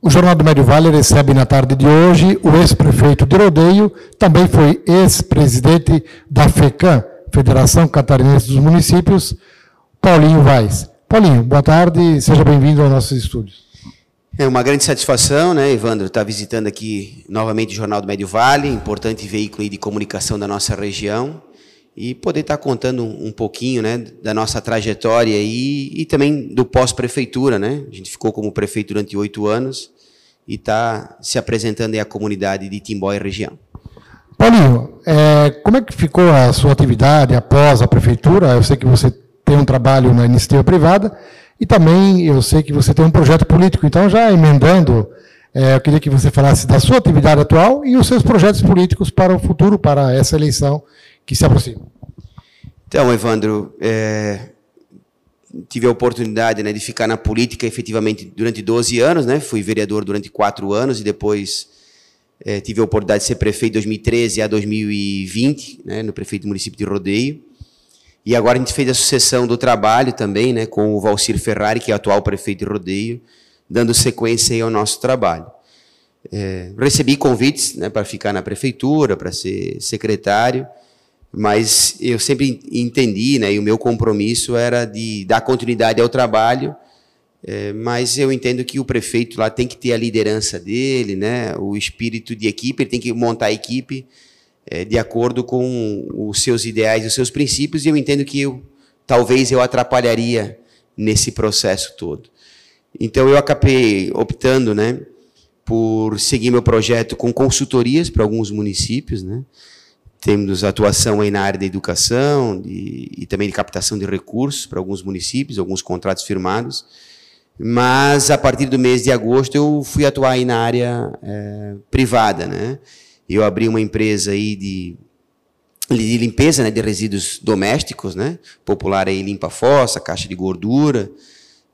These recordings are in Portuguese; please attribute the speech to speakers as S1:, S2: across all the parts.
S1: O Jornal do Médio Vale recebe na tarde de hoje o ex-prefeito de Rodeio, também foi ex-presidente da FECAM, Federação Catarinense dos Municípios, Paulinho Vaz. Paulinho, boa tarde, seja bem-vindo aos nossos estúdios.
S2: É uma grande satisfação, né, Evandro, estar visitando aqui novamente o Jornal do Médio Vale, importante veículo de comunicação da nossa região, e poder estar contando um, pouquinho né, da nossa trajetória e, e também do pós-prefeitura. Né? A gente ficou como prefeito durante oito anos e está se apresentando aí à comunidade de Timbó e região.
S1: Paulinho, é, como é que ficou a sua atividade após a prefeitura? Eu sei que você tem um trabalho na iniciativa privada e também eu sei que você tem um projeto político. Então, já emendando, é, eu queria que você falasse da sua atividade atual e os seus projetos políticos para o futuro, para essa eleição que se aproxima.
S2: Então, Evandro, é, tive a oportunidade né, de ficar na política efetivamente durante 12 anos, né? Fui vereador durante quatro anos e depois é, tive a oportunidade de ser prefeito de 2013 a 2020, né, no prefeito do município de Rodeio. E agora a gente fez a sucessão do trabalho também, né, com o Valcir Ferrari, que é atual prefeito de Rodeio, dando sequência ao nosso trabalho. É, recebi convites né, para ficar na prefeitura, para ser secretário, mas eu sempre entendi, né, e o meu compromisso era de dar continuidade ao trabalho, é, mas eu entendo que o prefeito lá tem que ter a liderança dele, né, o espírito de equipe, ele tem que montar a equipe é, de acordo com os seus ideais, os seus princípios, e eu entendo que eu, talvez eu atrapalharia nesse processo todo. Então eu acabei optando, né, por seguir meu projeto com consultorias para alguns municípios, né, temos atuação aí na área da educação de, e também de captação de recursos para alguns municípios, alguns contratos firmados. Mas a partir do mês de agosto eu fui atuar aí na área é, privada, né? Eu abri uma empresa aí de, de limpeza, né, de resíduos domésticos, né? Popular aí limpa fossa, caixa de gordura.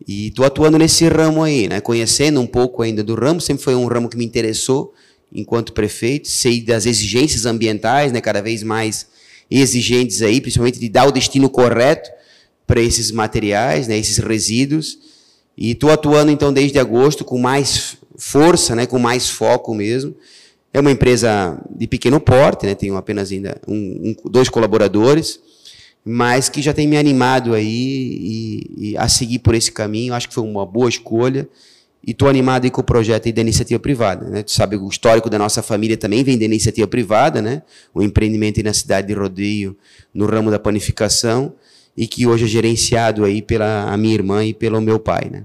S2: E estou atuando nesse ramo aí, né? Conhecendo um pouco ainda do ramo, sempre foi um ramo que me interessou enquanto prefeito, sei das exigências ambientais, né, cada vez mais exigentes aí, principalmente de dar o destino correto para esses materiais, né, esses resíduos. E estou atuando então desde agosto com mais força, né, com mais foco mesmo. É uma empresa de pequeno porte, né, tenho apenas ainda um, um, dois colaboradores, mas que já tem me animado aí e, e a seguir por esse caminho. Acho que foi uma boa escolha. E estou animado com o projeto da iniciativa privada. Né? Tu sabe, o histórico da nossa família também vem da iniciativa privada, né? o empreendimento na cidade de Rodeio, no ramo da panificação, e que hoje é gerenciado aí pela a minha irmã e pelo meu pai. Né?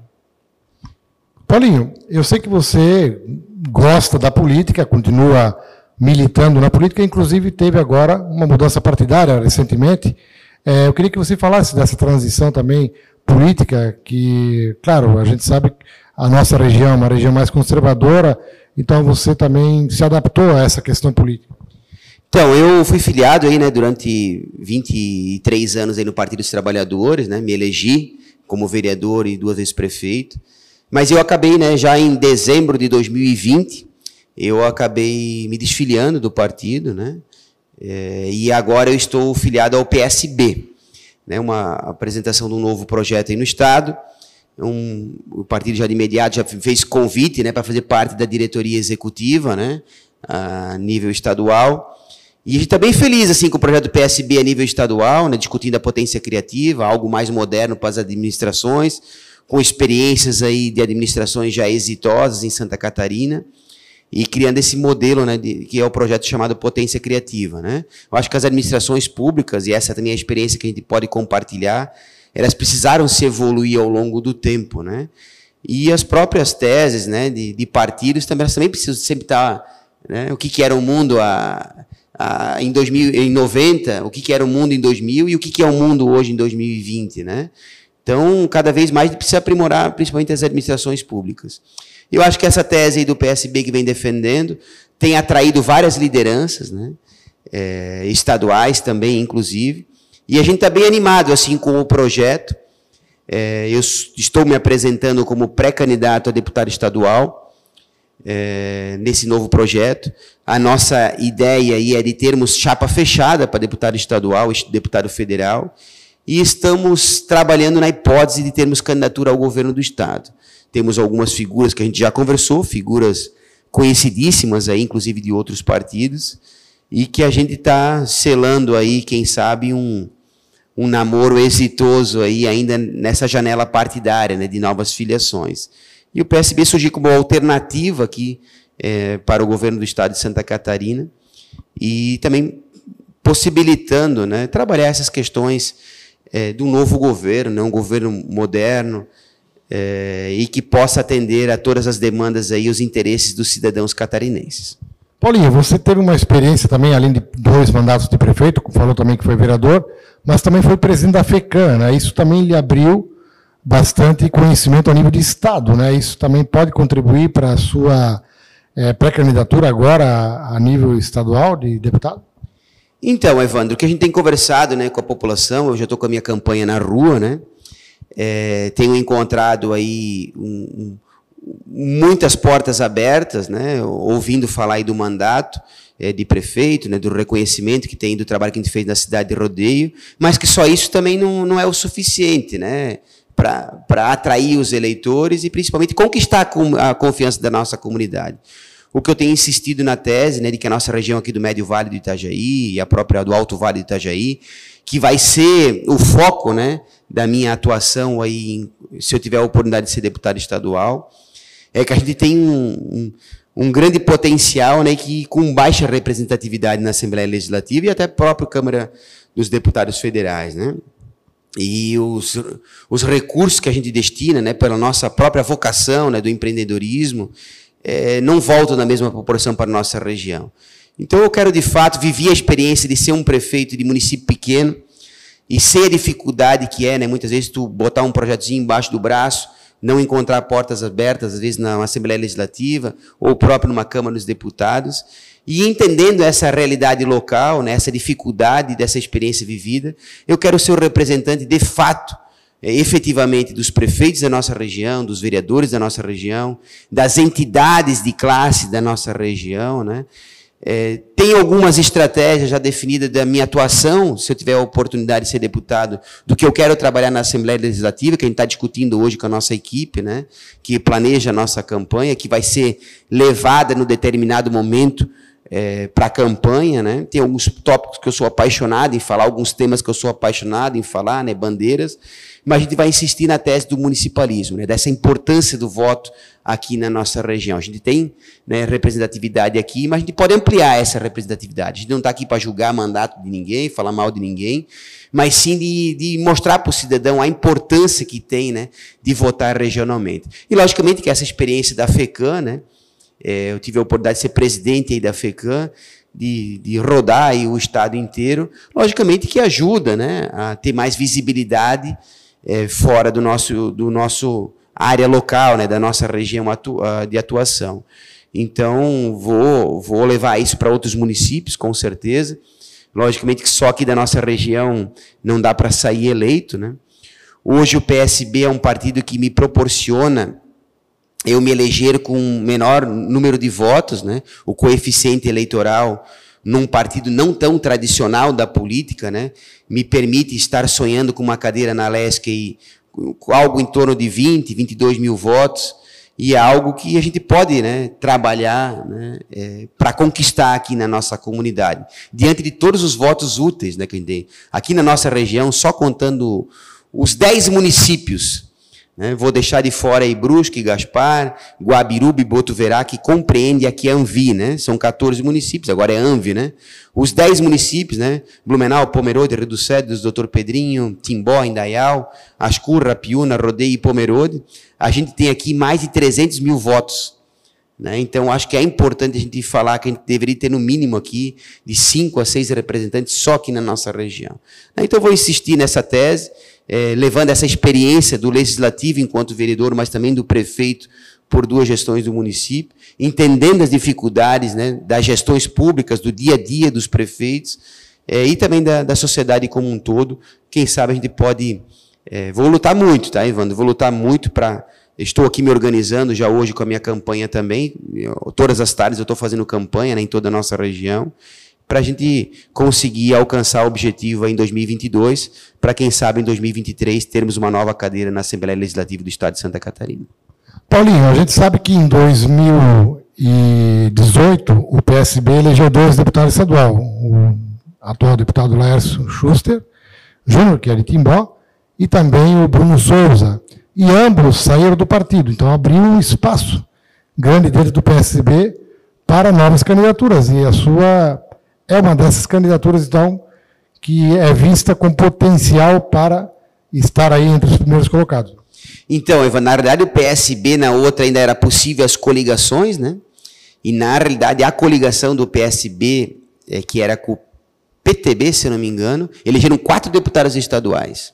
S1: Paulinho, eu sei que você gosta da política, continua militando na política, inclusive teve agora uma mudança partidária recentemente. É, eu queria que você falasse dessa transição também política, que, claro, a gente sabe a nossa região, uma região mais conservadora, então você também se adaptou a essa questão política.
S2: Então, eu fui filiado aí, né, durante 23 anos aí no Partido dos Trabalhadores, né, me elegi como vereador e duas vezes prefeito, mas eu acabei, né, já em dezembro de 2020, eu acabei me desfiliando do partido, né, é, e agora eu estou filiado ao PSB, né, uma apresentação de um novo projeto aí no Estado, um, o partido já de imediato já fez convite né, para fazer parte da diretoria executiva né, a nível estadual. E a gente está bem feliz assim, com o projeto do PSB a nível estadual, né, discutindo a potência criativa, algo mais moderno para as administrações, com experiências aí de administrações já exitosas em Santa Catarina e criando esse modelo, né, de, que é o projeto chamado Potência Criativa, né? Eu acho que as administrações públicas e essa também é a experiência que a gente pode compartilhar, elas precisaram se evoluir ao longo do tempo, né? E as próprias teses, né, de, de partidos também elas também precisam sempre estar, né, o que, que era o mundo a, a, em 2000, em 90, o que, que era o mundo em 2000 e o que, que é o mundo hoje em 2020, né? Então, cada vez mais precisa aprimorar, principalmente as administrações públicas. Eu acho que essa tese do PSB que vem defendendo tem atraído várias lideranças, né? É, estaduais também, inclusive, e a gente está bem animado assim com o projeto. É, eu estou me apresentando como pré-candidato a deputado estadual é, nesse novo projeto. A nossa ideia aí é de termos chapa fechada para deputado estadual e deputado federal. E estamos trabalhando na hipótese de termos candidatura ao governo do Estado. temos algumas figuras que a gente já conversou, figuras conhecidíssimas aí, inclusive de outros partidos, e que a gente está selando aí, quem sabe, um, um namoro exitoso aí ainda nessa janela partidária, né, de novas filiações. E o PSB surgiu como alternativa aqui é, para o governo do estado de Santa Catarina e também possibilitando né, trabalhar essas questões é, do novo governo, né, um governo moderno, é, e que possa atender a todas as demandas aí, os interesses dos cidadãos catarinenses.
S1: Paulinho, você teve uma experiência também, além de dois mandatos de prefeito, falou também que foi vereador, mas também foi presidente da FECAN, né? Isso também lhe abriu bastante conhecimento a nível de Estado, né? Isso também pode contribuir para a sua é, pré-candidatura agora a nível estadual de deputado?
S2: Então, Evandro, o que a gente tem conversado né, com a população, eu já estou com a minha campanha na rua, né? É, tenho encontrado aí um, um, muitas portas abertas, né? Ouvindo falar aí do mandato é, de prefeito, né? Do reconhecimento que tem do trabalho que a gente fez na cidade de Rodeio, mas que só isso também não, não é o suficiente, né? Para atrair os eleitores e principalmente conquistar a confiança da nossa comunidade o que eu tenho insistido na tese, né, de que a nossa região aqui do Médio Vale do Itajaí e a própria do Alto Vale do Itajaí, que vai ser o foco, né, da minha atuação aí, se eu tiver a oportunidade de ser deputado estadual, é que a gente tem um, um, um grande potencial, né, que com baixa representatividade na Assembleia Legislativa e até a própria Câmara dos Deputados Federais, né? E os, os recursos que a gente destina, né, pela nossa própria vocação, né, do empreendedorismo, é, não voltam na mesma proporção para a nossa região. Então eu quero, de fato, viver a experiência de ser um prefeito de município pequeno e ser a dificuldade que é, né, muitas vezes, tu botar um projetinho embaixo do braço, não encontrar portas abertas, às vezes na Assembleia Legislativa ou próprio numa Câmara dos Deputados, e entendendo essa realidade local, né, essa dificuldade dessa experiência vivida, eu quero ser o representante, de fato, é, efetivamente dos prefeitos da nossa região, dos vereadores da nossa região, das entidades de classe da nossa região, né? É, tem algumas estratégias já definidas da minha atuação, se eu tiver a oportunidade de ser deputado, do que eu quero trabalhar na Assembleia Legislativa, que a gente está discutindo hoje com a nossa equipe, né, que planeja a nossa campanha, que vai ser levada no determinado momento é, para a campanha. Né. Tem alguns tópicos que eu sou apaixonado em falar, alguns temas que eu sou apaixonado em falar, né, bandeiras mas a gente vai insistir na tese do municipalismo, né, dessa importância do voto aqui na nossa região. A gente tem né, representatividade aqui, mas a gente pode ampliar essa representatividade. A gente não está aqui para julgar mandato de ninguém, falar mal de ninguém, mas sim de, de mostrar para o cidadão a importância que tem né, de votar regionalmente. E, logicamente, que essa experiência da FECAM, né, é, eu tive a oportunidade de ser presidente aí da FECAM, de, de rodar aí o estado inteiro, logicamente que ajuda né, a ter mais visibilidade é, fora do nosso, do nosso área local, né, da nossa região atu ah, de atuação. Então, vou, vou levar isso para outros municípios, com certeza. Logicamente que só aqui da nossa região não dá para sair eleito. Né? Hoje o PSB é um partido que me proporciona eu me eleger com menor número de votos, né? o coeficiente eleitoral num partido não tão tradicional da política, né, me permite estar sonhando com uma cadeira na LESC e algo em torno de 20, 22 mil votos, e é algo que a gente pode né, trabalhar né, é, para conquistar aqui na nossa comunidade. Diante de todos os votos úteis né, que a gente tem. Aqui na nossa região, só contando os 10 municípios né? Vou deixar de fora aí Brusque, Gaspar, Guabiruba e Botuverá, que compreende aqui a Anvi, né? São 14 municípios, agora é Anvi, né? Os 10 municípios, né? Blumenau, Pomerode, Rio do Cedros, Doutor Pedrinho, Timbó, Indaial, Ascurra, Piúna, Rodeio e Pomerode. A gente tem aqui mais de 300 mil votos. Né? Então, acho que é importante a gente falar que a gente deveria ter no mínimo aqui de 5 a 6 representantes só aqui na nossa região. Então, vou insistir nessa tese é, levando essa experiência do legislativo enquanto vereador, mas também do prefeito por duas gestões do município, entendendo as dificuldades né, das gestões públicas, do dia a dia dos prefeitos, é, e também da, da, sociedade como um todo. Quem sabe a gente pode. É, vou lutar muito, tá, Evandro? Vou lutar muito para. Estou aqui me organizando já hoje com a minha campanha também. Eu, todas as tardes eu estou fazendo campanha né, em toda a nossa região para a gente conseguir alcançar o objetivo em 2022, para quem sabe em 2023 termos uma nova cadeira na Assembleia Legislativa do Estado de Santa Catarina.
S1: Paulinho, a gente sabe que em 2018 o PSB elegeu dois deputados estadual, o atual deputado Laércio Schuster Júnior, que é de Timbó, e também o Bruno Souza. E ambos saíram do partido, então abriu um espaço grande dentro do PSB para novas candidaturas. E a sua é uma dessas candidaturas, então, que é vista com potencial para estar aí entre os primeiros colocados.
S2: Então, Eva, na realidade o PSB na outra ainda era possível as coligações, né? E na realidade a coligação do PSB, é, que era com o PTB, se não me engano, elegeram quatro deputados estaduais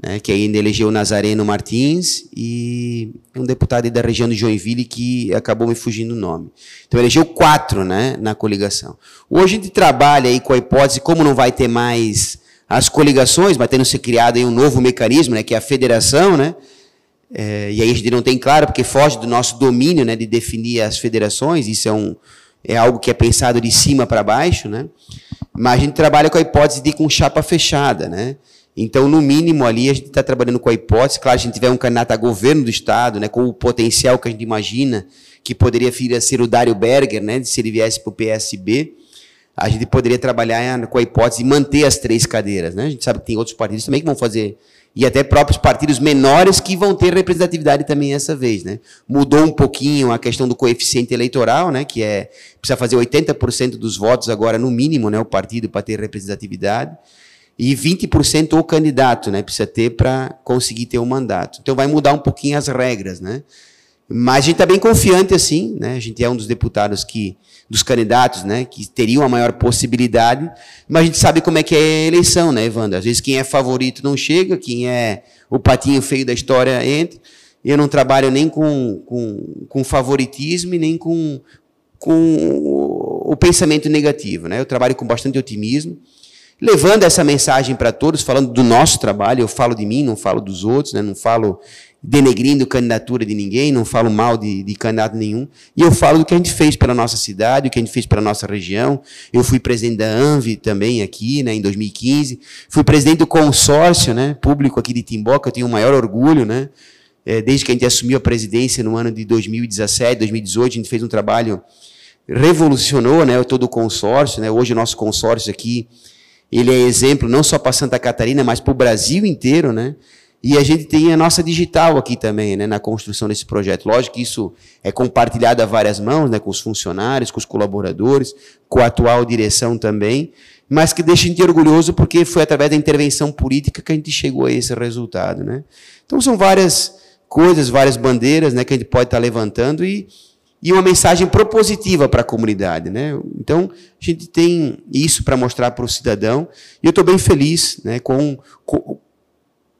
S2: né, que ainda elegeu Nazareno Martins e um deputado da região de Joinville que acabou me fugindo o nome. Então elegeu quatro né, na coligação. Hoje a gente trabalha aí com a hipótese, como não vai ter mais as coligações, mas tendo se criado aí um novo mecanismo, né, que é a federação, né, é, e aí a gente não tem claro, porque foge do nosso domínio né, de definir as federações, isso é, um, é algo que é pensado de cima para baixo, né, mas a gente trabalha com a hipótese de ir com chapa fechada, né, então, no mínimo ali, a gente está trabalhando com a hipótese, claro, a gente tiver um candidato a governo do Estado, né, com o potencial que a gente imagina que poderia vir a ser o Dário Berger, né, se ele viesse para o PSB, a gente poderia trabalhar com a hipótese de manter as três cadeiras. Né? A gente sabe que tem outros partidos também que vão fazer, e até próprios partidos menores que vão ter representatividade também essa vez. Né? Mudou um pouquinho a questão do coeficiente eleitoral, né, que é precisa fazer 80% dos votos agora, no mínimo, né, o partido para ter representatividade e 20% o candidato, né? Precisa ter para conseguir ter o um mandato. Então vai mudar um pouquinho as regras, né? Mas a gente está bem confiante assim, né? A gente é um dos deputados que, dos candidatos, né? Que teriam a maior possibilidade, mas a gente sabe como é que é a eleição, né, Evandro? Às vezes quem é favorito não chega, quem é o patinho feio da história entra. Eu não trabalho nem com, com, com favoritismo e nem com, com o pensamento negativo, né? Eu trabalho com bastante otimismo levando essa mensagem para todos, falando do nosso trabalho. Eu falo de mim, não falo dos outros, né? não falo denegrindo candidatura de ninguém, não falo mal de, de, candidato nenhum. E eu falo do que a gente fez pela nossa cidade, o que a gente fez pela nossa região. Eu fui presidente da ANVI também aqui, né, em 2015. Fui presidente do consórcio né, público aqui de Timbó, que eu tenho o maior orgulho, né? É, desde que a gente assumiu a presidência no ano de 2017, 2018, a gente fez um trabalho revolucionou, né, todo o consórcio, né? Hoje o nosso consórcio aqui ele é exemplo não só para Santa Catarina, mas para o Brasil inteiro, né? E a gente tem a nossa digital aqui também, né, na construção desse projeto. Lógico que isso é compartilhado a várias mãos, né, com os funcionários, com os colaboradores, com a atual direção também, mas que deixa a gente orgulhoso porque foi através da intervenção política que a gente chegou a esse resultado, né? Então são várias coisas, várias bandeiras, né, que a gente pode estar levantando e e uma mensagem propositiva para a comunidade. Né? Então, a gente tem isso para mostrar para o cidadão, e eu estou bem feliz né, com, com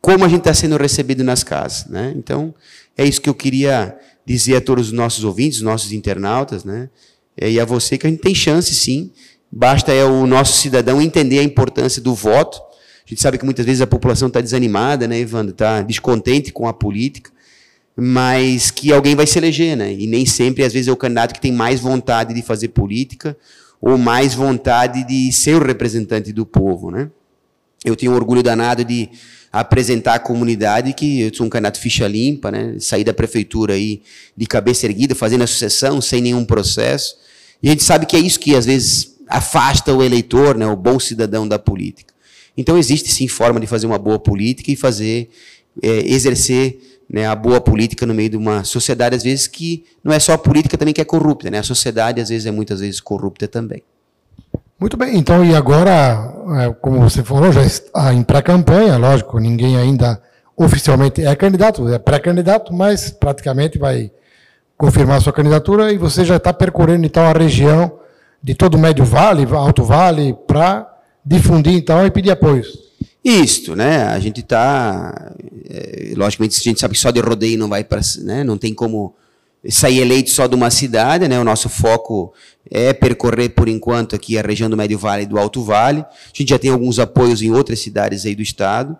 S2: como a gente está sendo recebido nas casas. Né? Então, é isso que eu queria dizer a todos os nossos ouvintes, os nossos internautas, né? e a você que a gente tem chance, sim, basta é o nosso cidadão entender a importância do voto. A gente sabe que muitas vezes a população está desanimada, né, Evandro? Está descontente com a política mas que alguém vai se eleger, né? E nem sempre, às vezes, é o candidato que tem mais vontade de fazer política ou mais vontade de ser o representante do povo, né? Eu tenho orgulho danado de apresentar à comunidade que eu sou um candidato ficha limpa, né? Sair da prefeitura aí de cabeça erguida, fazendo a sucessão sem nenhum processo. E a gente sabe que é isso que às vezes afasta o eleitor, né? O bom cidadão da política. Então existe sim forma de fazer uma boa política e fazer é, exercer né, a boa política no meio de uma sociedade, às vezes, que não é só a política também que é corrupta, né? A sociedade, às vezes, é muitas vezes corrupta também.
S1: Muito bem, então, e agora, é, como você falou, já está em pré-campanha, lógico, ninguém ainda oficialmente é candidato, é pré-candidato, mas praticamente vai confirmar sua candidatura e você já está percorrendo, então, a região de todo o Médio Vale, Alto Vale, para difundir, então, e pedir apoios.
S2: Isto, né? A gente está. É, logicamente, a gente sabe que só de rodeio não vai para. Né? Não tem como sair eleito só de uma cidade, né? O nosso foco é percorrer, por enquanto, aqui a região do Médio Vale e do Alto Vale. A gente já tem alguns apoios em outras cidades aí do estado,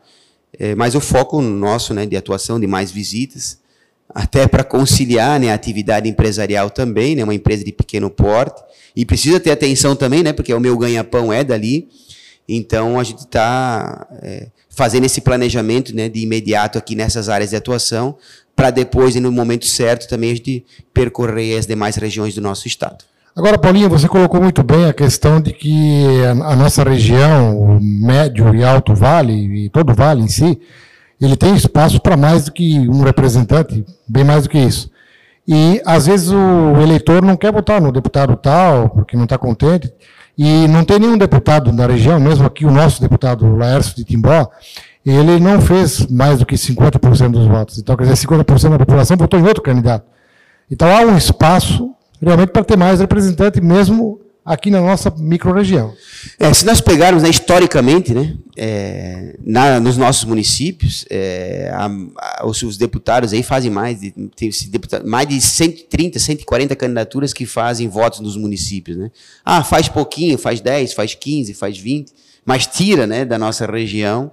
S2: é, mas o foco nosso, né, de atuação, de mais visitas, até para conciliar né, a atividade empresarial também, né, uma empresa de pequeno porte, e precisa ter atenção também, né, porque o meu ganha-pão é dali, então, a gente está é, fazendo esse planejamento né, de imediato aqui nessas áreas de atuação para depois, no momento certo, também a gente percorrer as demais regiões do nosso estado.
S1: Agora, Paulinho, você colocou muito bem a questão de que a nossa região, o médio e alto vale, e todo o vale em si, ele tem espaço para mais do que um representante, bem mais do que isso. E, às vezes, o eleitor não quer votar no deputado tal, porque não está contente, e não tem nenhum deputado na região, mesmo aqui o nosso deputado Laércio de Timbó, ele não fez mais do que 50% dos votos. Então, quer dizer, 50% da população votou em outro candidato. Então, há um espaço realmente para ter mais representante, mesmo aqui na nossa microrregião.
S2: É, se nós pegarmos né, historicamente, né, é, na, nos nossos municípios, é, a, a, os, os, deputados aí fazem mais de, tem, deputado, mais de 130, 140 candidaturas que fazem votos nos municípios. Né? Ah, faz pouquinho, faz 10, faz 15, faz 20, mas tira né, da nossa região.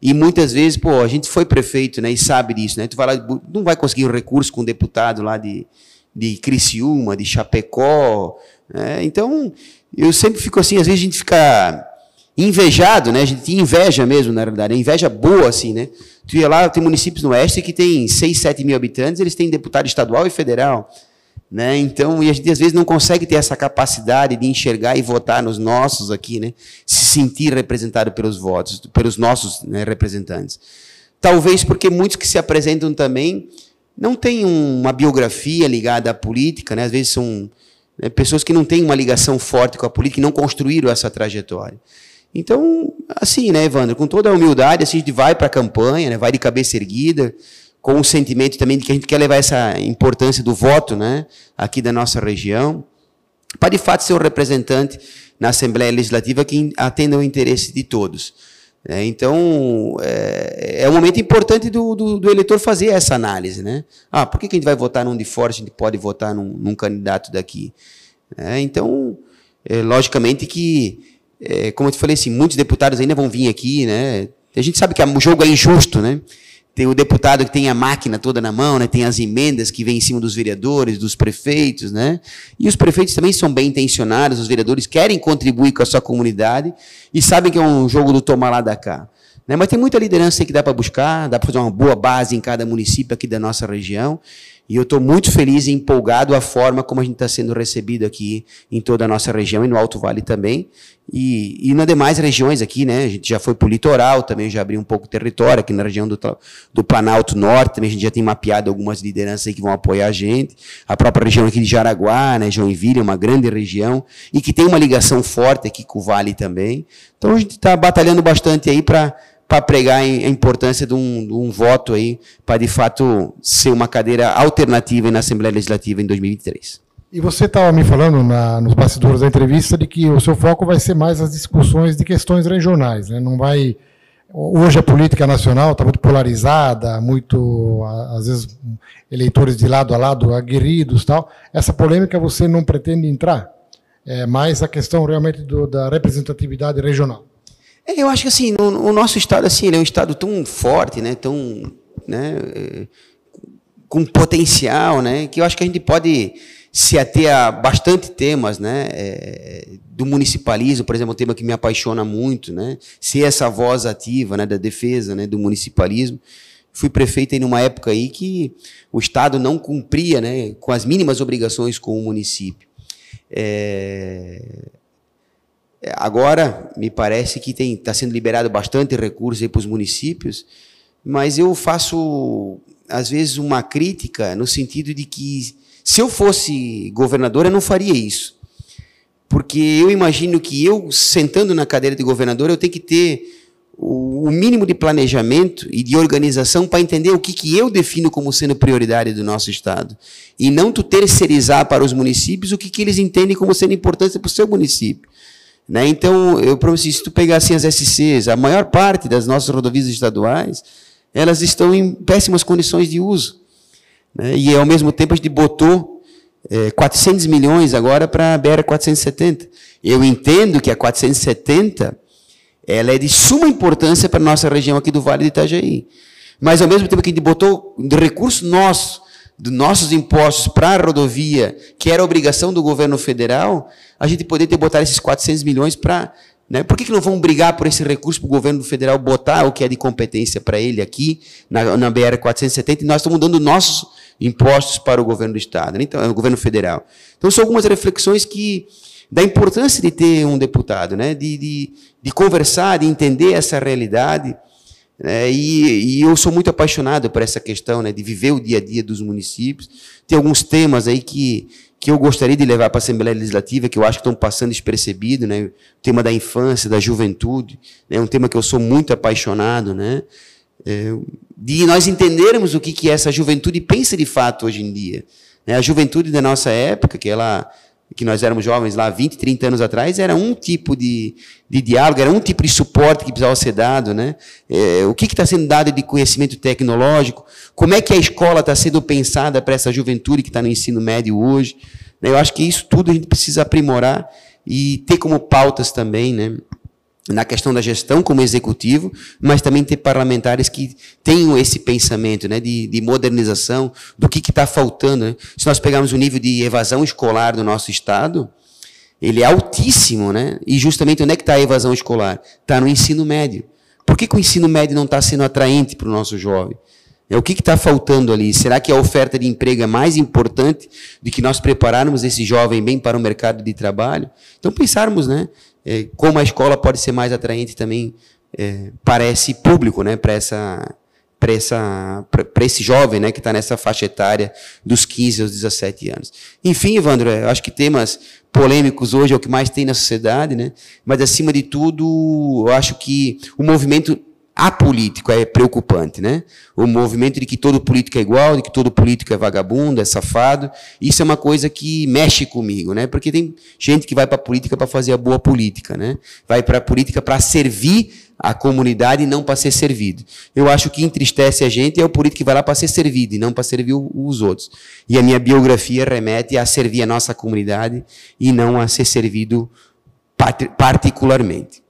S2: E muitas vezes, pô, a gente foi prefeito né, e sabe disso. Né? Tu vai lá, não vai conseguir um recurso com um deputado lá de, de Criciúma, de Chapecó. Né? Então, eu sempre fico assim, às vezes a gente fica invejado, né? A gente inveja mesmo, na realidade, é inveja boa, assim, né? Tu ia lá, tem municípios no oeste que tem 6, 7 mil habitantes, eles têm deputado estadual e federal. Né? Então, e a gente às vezes não consegue ter essa capacidade de enxergar e votar nos nossos aqui, né? Se sentir representado pelos votos, pelos nossos né, representantes. Talvez porque muitos que se apresentam também não têm uma biografia ligada à política, né? Às vezes são né, pessoas que não têm uma ligação forte com a política e não construíram essa trajetória. Então, assim, né, Evandro, com toda a humildade, assim, a gente vai para a campanha, né, vai de cabeça erguida, com o sentimento também de que a gente quer levar essa importância do voto, né, aqui da nossa região, para de fato ser um representante na Assembleia Legislativa que atenda o interesse de todos. É, então, é, é, um momento importante do, do, do, eleitor fazer essa análise. Né? Ah, por que, que a gente vai votar num de fora, a gente pode votar num, num candidato daqui? É, então, é, logicamente que, é, como eu te falei, assim, muitos deputados ainda vão vir aqui. Né? A gente sabe que o jogo é injusto, né? Tem o deputado que tem a máquina toda na mão, né? tem as emendas que vêm em cima dos vereadores, dos prefeitos, né? E os prefeitos também são bem intencionados, os vereadores querem contribuir com a sua comunidade e sabem que é um jogo do tomar lá da cá. Né? Mas tem muita liderança que dá para buscar, dá para fazer uma boa base em cada município aqui da nossa região. E eu estou muito feliz e empolgado a forma como a gente está sendo recebido aqui em toda a nossa região e no Alto Vale também. E, e nas demais regiões aqui, né? A gente já foi para o litoral, também já abriu um pouco o território, aqui na região do, do Planalto Norte, também a gente já tem mapeado algumas lideranças aí que vão apoiar a gente. A própria região aqui de Jaraguá, né? Joinville, é uma grande região, e que tem uma ligação forte aqui com o Vale também. Então a gente está batalhando bastante aí para para pregar a importância de um, de um voto aí, para de fato ser uma cadeira alternativa na Assembleia Legislativa em 2023.
S1: E você estava me falando na, nos bastidores da entrevista de que o seu foco vai ser mais as discussões de questões regionais, né? Não vai hoje a política nacional está muito polarizada, muito às vezes eleitores de lado a lado aguerridos, tal. Essa polêmica você não pretende entrar? É mais a questão realmente do, da representatividade regional.
S2: É, eu acho que assim, no, o nosso estado assim, é um estado tão forte, né, tão, né, é, com potencial, né, que eu acho que a gente pode se ater a bastante temas, né, é, do municipalismo, por exemplo, um tema que me apaixona muito, né, ser essa voz ativa, né, da defesa, né, do municipalismo. Fui prefeito em uma época aí que o estado não cumpria, né, com as mínimas obrigações com o município. É, agora, me parece que está sendo liberado bastante recurso para os municípios, mas eu faço, às vezes, uma crítica no sentido de que, se eu fosse governador, eu não faria isso. Porque eu imagino que eu, sentando na cadeira de governador, eu tenho que ter o mínimo de planejamento e de organização para entender o que, que eu defino como sendo prioridade do nosso Estado. E não tu terceirizar para os municípios o que, que eles entendem como sendo importante para o seu município. Né? Então, eu prometi, se tu pegar assim as SCs, a maior parte das nossas rodovias estaduais, elas estão em péssimas condições de uso. Né? E, ao mesmo tempo, a gente botou é, 400 milhões agora para a BR-470. Eu entendo que a 470 ela é de suma importância para a nossa região aqui do Vale do Itajaí. Mas, ao mesmo tempo que a gente botou recurso nosso, dos nossos impostos para a rodovia, que era obrigação do governo federal, a gente poderia ter botado esses 400 milhões para Né? Por que, que não vão brigar por esse recurso para o governo federal botar o que é de competência para ele aqui, na, na BR-470, e nós estamos dando nossos impostos para o governo do Estado, né? então, o governo federal. Então, são algumas reflexões que da importância de ter um deputado, né? de, de, de conversar, de entender essa realidade. Né? E, e, eu sou muito apaixonado por essa questão né? de viver o dia a dia dos municípios. Tem alguns temas aí que que eu gostaria de levar para a Assembleia Legislativa, que eu acho que estão passando despercebido, né? O tema da infância, da juventude, é né? um tema que eu sou muito apaixonado, né? É, de nós entendermos o que, que essa juventude pensa de fato hoje em dia. Né? A juventude da nossa época, que ela que nós éramos jovens lá 20, 30 anos atrás, era um tipo de, de diálogo, era um tipo de suporte que precisava ser dado. Né? É, o que está sendo dado de conhecimento tecnológico? Como é que a escola está sendo pensada para essa juventude que está no ensino médio hoje? Eu acho que isso tudo a gente precisa aprimorar e ter como pautas também, né? Na questão da gestão como executivo, mas também ter parlamentares que tenham esse pensamento né, de, de modernização do que está faltando. Né? Se nós pegarmos o nível de evasão escolar do nosso Estado, ele é altíssimo, né? E justamente onde é que está a evasão escolar? Está no ensino médio. Por que, que o ensino médio não está sendo atraente para o nosso jovem? É o que está faltando ali? Será que a oferta de emprego é mais importante do que nós prepararmos esse jovem bem para o mercado de trabalho? Então pensarmos, né? é, como a escola pode ser mais atraente também é, para esse público, né, para essa para essa para esse jovem, né, que está nessa faixa etária dos 15 aos 17 anos. Enfim, Evandro, eu acho que temas polêmicos hoje é o que mais tem na sociedade, né? Mas acima de tudo, eu acho que o movimento apolítico é preocupante, né? O movimento de que todo político é igual, de que todo político é vagabundo, é safado, isso é uma coisa que mexe comigo, né? Porque tem gente que vai para a política para fazer a boa política, né? Vai para a política para servir a comunidade e não para ser servido. Eu acho que entristece a gente é o político que vai lá para ser servido e não para servir os outros. E a minha biografia remete a servir a nossa comunidade e não a ser servido particularmente.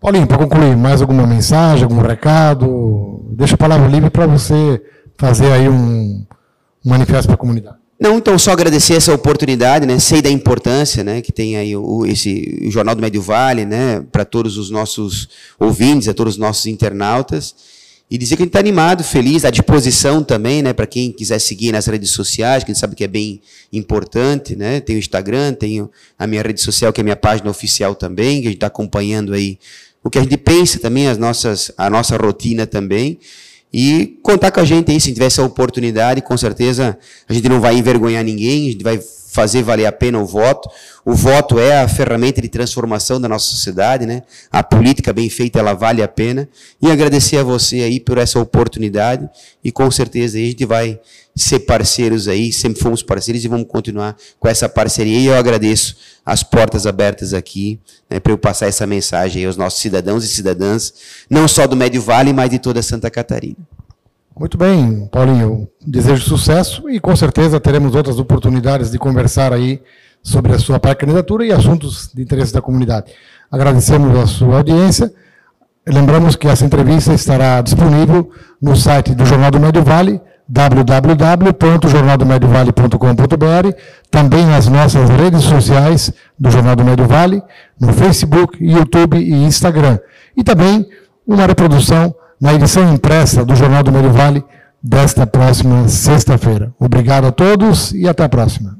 S1: Paulinho, para concluir, mais alguma mensagem, algum recado? Deixa a palavra livre para você fazer aí um, um manifesto para a comunidade.
S2: Não, então só agradecer essa oportunidade, né? Sei da importância, né, que tem aí o, esse o Jornal do Médio Vale, né, para todos os nossos ouvintes, a todos os nossos internautas, e dizer que a gente está animado, feliz, à disposição também, né, para quem quiser seguir nas redes sociais, que a gente sabe que é bem importante, né? Tem o Instagram, tenho a minha rede social que é a minha página oficial também, que a gente está acompanhando aí o que a gente pensa também, as nossas, a nossa rotina também. E contar com a gente aí, se tiver essa oportunidade, com certeza a gente não vai envergonhar ninguém, a gente vai fazer valer a pena o voto. O voto é a ferramenta de transformação da nossa sociedade, né? A política bem feita, ela vale a pena. E agradecer a você aí por essa oportunidade e com certeza a gente vai ser parceiros aí, sempre fomos parceiros e vamos continuar com essa parceria. E eu agradeço as portas abertas aqui né, para eu passar essa mensagem aos nossos cidadãos e cidadãs, não só do Médio Vale, mas de toda Santa Catarina.
S1: Muito bem, Paulinho. Desejo sucesso e com certeza teremos outras oportunidades de conversar aí sobre a sua pré-candidatura e assuntos de interesse da comunidade. Agradecemos a sua audiência. Lembramos que essa entrevista estará disponível no site do Jornal do Médio Vale, www.jornaldomediovale.com.br, também nas nossas redes sociais do Jornal do Médio Vale, no Facebook, YouTube e Instagram. E também uma reprodução na edição impressa do Jornal do Meio Vale desta próxima sexta-feira. Obrigado a todos e até a próxima.